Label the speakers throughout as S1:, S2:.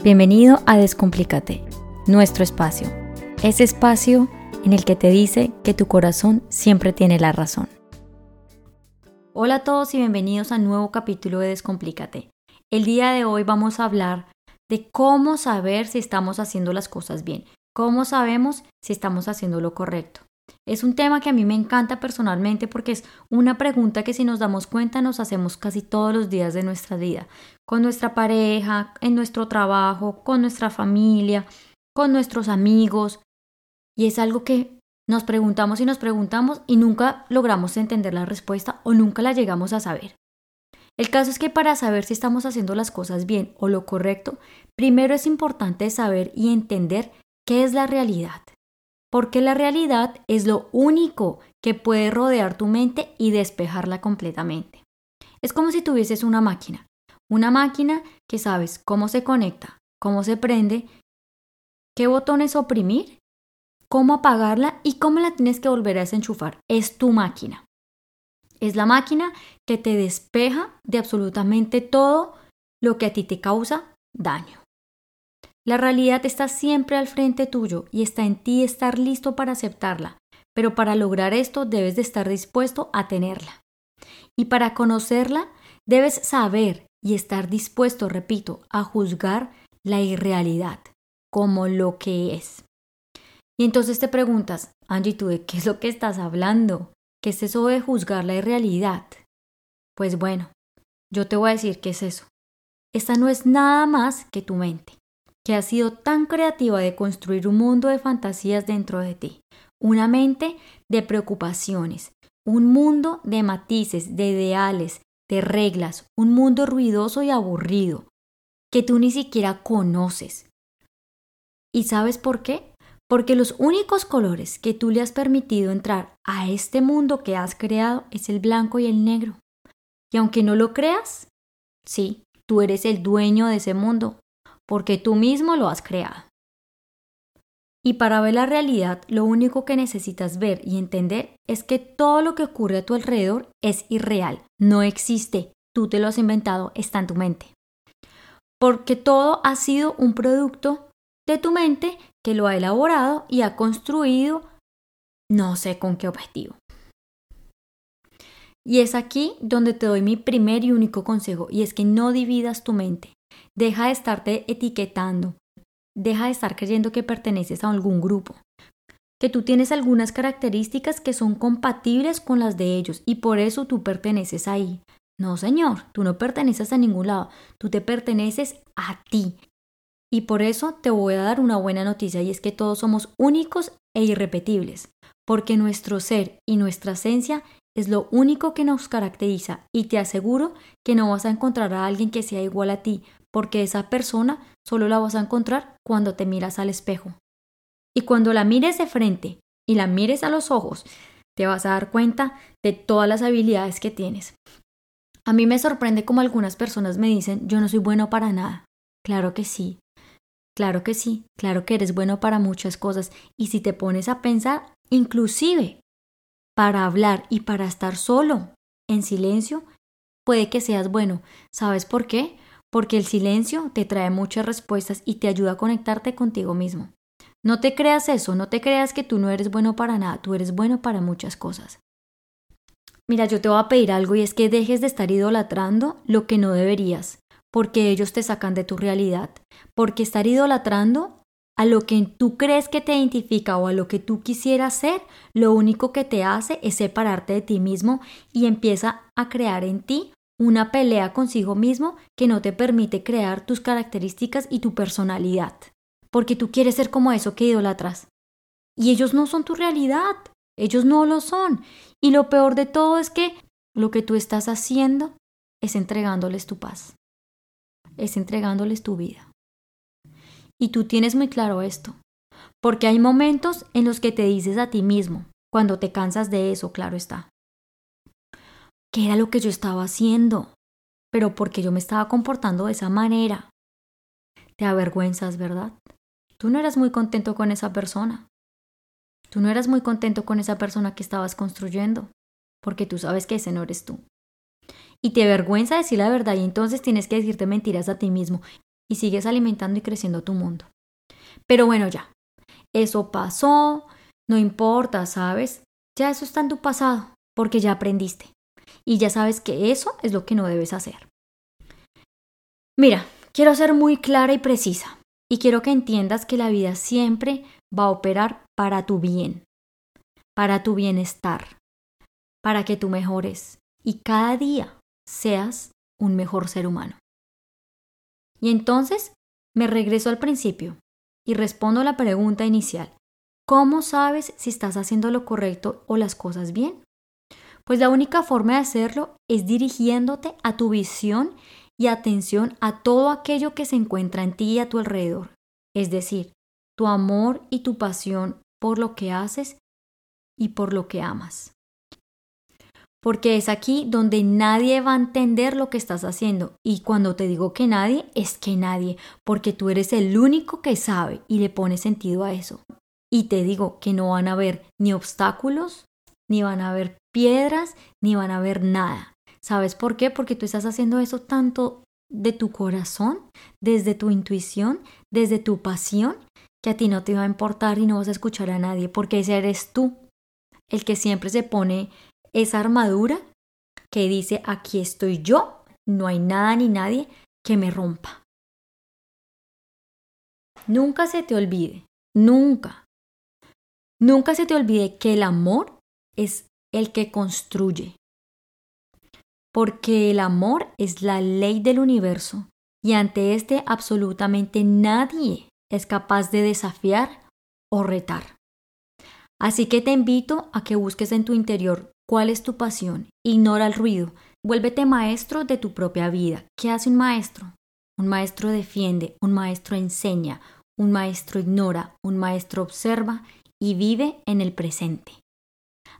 S1: Bienvenido a Descomplícate, nuestro espacio. Ese espacio en el que te dice que tu corazón siempre tiene la razón. Hola a todos y bienvenidos a un nuevo capítulo de Descomplícate. El día de hoy vamos a hablar de cómo saber si estamos haciendo las cosas bien, cómo sabemos si estamos haciendo lo correcto. Es un tema que a mí me encanta personalmente porque es una pregunta que si nos damos cuenta nos hacemos casi todos los días de nuestra vida, con nuestra pareja, en nuestro trabajo, con nuestra familia, con nuestros amigos. Y es algo que nos preguntamos y nos preguntamos y nunca logramos entender la respuesta o nunca la llegamos a saber. El caso es que para saber si estamos haciendo las cosas bien o lo correcto, primero es importante saber y entender qué es la realidad porque la realidad es lo único que puede rodear tu mente y despejarla completamente. Es como si tuvieses una máquina, una máquina que sabes cómo se conecta, cómo se prende, qué botones oprimir, cómo apagarla y cómo la tienes que volver a desenchufar. Es tu máquina. Es la máquina que te despeja de absolutamente todo lo que a ti te causa daño. La realidad está siempre al frente tuyo y está en ti estar listo para aceptarla, pero para lograr esto debes de estar dispuesto a tenerla. Y para conocerla, debes saber y estar dispuesto, repito, a juzgar la irrealidad como lo que es. Y entonces te preguntas, Angie, ¿tú de qué es lo que estás hablando? ¿Qué es eso de juzgar la irrealidad? Pues bueno, yo te voy a decir qué es eso. Esta no es nada más que tu mente que ha sido tan creativa de construir un mundo de fantasías dentro de ti, una mente de preocupaciones, un mundo de matices, de ideales, de reglas, un mundo ruidoso y aburrido, que tú ni siquiera conoces. ¿Y sabes por qué? Porque los únicos colores que tú le has permitido entrar a este mundo que has creado es el blanco y el negro. Y aunque no lo creas, sí, tú eres el dueño de ese mundo, porque tú mismo lo has creado. Y para ver la realidad, lo único que necesitas ver y entender es que todo lo que ocurre a tu alrededor es irreal, no existe, tú te lo has inventado, está en tu mente. Porque todo ha sido un producto de tu mente que lo ha elaborado y ha construido no sé con qué objetivo. Y es aquí donde te doy mi primer y único consejo, y es que no dividas tu mente. Deja de estarte etiquetando. Deja de estar creyendo que perteneces a algún grupo. Que tú tienes algunas características que son compatibles con las de ellos y por eso tú perteneces ahí. No, señor, tú no perteneces a ningún lado. Tú te perteneces a ti. Y por eso te voy a dar una buena noticia y es que todos somos únicos e irrepetibles, porque nuestro ser y nuestra esencia es lo único que nos caracteriza y te aseguro que no vas a encontrar a alguien que sea igual a ti, porque esa persona solo la vas a encontrar cuando te miras al espejo. Y cuando la mires de frente y la mires a los ojos, te vas a dar cuenta de todas las habilidades que tienes. A mí me sorprende como algunas personas me dicen, yo no soy bueno para nada. Claro que sí, claro que sí, claro que eres bueno para muchas cosas. Y si te pones a pensar, inclusive para hablar y para estar solo, en silencio, puede que seas bueno. ¿Sabes por qué? Porque el silencio te trae muchas respuestas y te ayuda a conectarte contigo mismo. No te creas eso, no te creas que tú no eres bueno para nada, tú eres bueno para muchas cosas. Mira, yo te voy a pedir algo y es que dejes de estar idolatrando lo que no deberías, porque ellos te sacan de tu realidad, porque estar idolatrando a lo que tú crees que te identifica o a lo que tú quisieras ser, lo único que te hace es separarte de ti mismo y empieza a crear en ti una pelea consigo mismo que no te permite crear tus características y tu personalidad, porque tú quieres ser como eso que idolatras. Y ellos no son tu realidad, ellos no lo son. Y lo peor de todo es que lo que tú estás haciendo es entregándoles tu paz, es entregándoles tu vida. Y tú tienes muy claro esto, porque hay momentos en los que te dices a ti mismo, cuando te cansas de eso, claro está, qué era lo que yo estaba haciendo, pero porque yo me estaba comportando de esa manera. Te avergüenzas, ¿verdad? Tú no eras muy contento con esa persona. Tú no eras muy contento con esa persona que estabas construyendo, porque tú sabes que ese no eres tú. Y te avergüenza decir la verdad y entonces tienes que decirte mentiras a ti mismo. y sigues alimentando y creciendo tu mundo. Pero bueno, ya, eso pasó, no importa, ¿sabes? Ya eso está en tu pasado, porque ya aprendiste. Y ya sabes que eso es lo que no debes hacer. Mira, quiero ser muy clara y precisa. Y quiero que entiendas que la vida siempre va a operar para tu bien, para tu bienestar, para que tú mejores y cada día seas un mejor ser humano. Y entonces me regreso al principio y respondo a la pregunta inicial. ¿Cómo sabes si estás haciendo lo correcto o las cosas bien? Pues la única forma de hacerlo es dirigiéndote a tu visión y atención a todo aquello que se encuentra en ti y a tu alrededor. Es decir, tu amor y tu pasión por lo que haces y por lo que amas porque es aquí donde nadie va a entender lo que estás haciendo. Y cuando te digo que nadie, es que nadie, porque tú eres el único que sabe y le pone sentido a eso. Y te digo que no van a haber ni obstáculos, ni van a haber piedras, ni van a haber nada. ¿Sabes por qué? Porque tú estás haciendo eso tanto de tu corazón, desde tu intuición, desde tu pasión, que a ti no te va a importar y no vas a escuchar a nadie, porque ese eres tú, el que siempre se pone esa armadura que dice, aquí estoy yo, no hay nada ni nadie que me rompa. Nunca se te olvide, nunca, nunca se te olvide que el amor es el que construye. Porque el amor es la ley del universo y ante este absolutamente nadie es capaz de desafiar o retar. Así que te invito a que busques en tu interior ¿Cuál es tu pasión? Ignora el ruido. Vuélvete maestro de tu propia vida. ¿Qué hace un maestro? Un maestro defiende, un maestro enseña, un maestro ignora, un maestro observa y vive en el presente.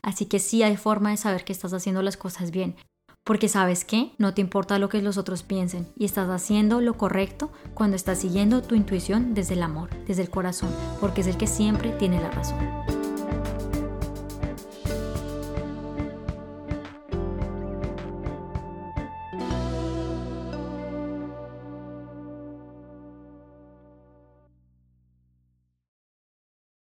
S1: Así que sí hay forma de saber que estás haciendo las cosas bien, porque sabes que no te importa lo que los otros piensen y estás haciendo lo correcto cuando estás siguiendo tu intuición desde el amor, desde el corazón, porque es el que siempre tiene la razón.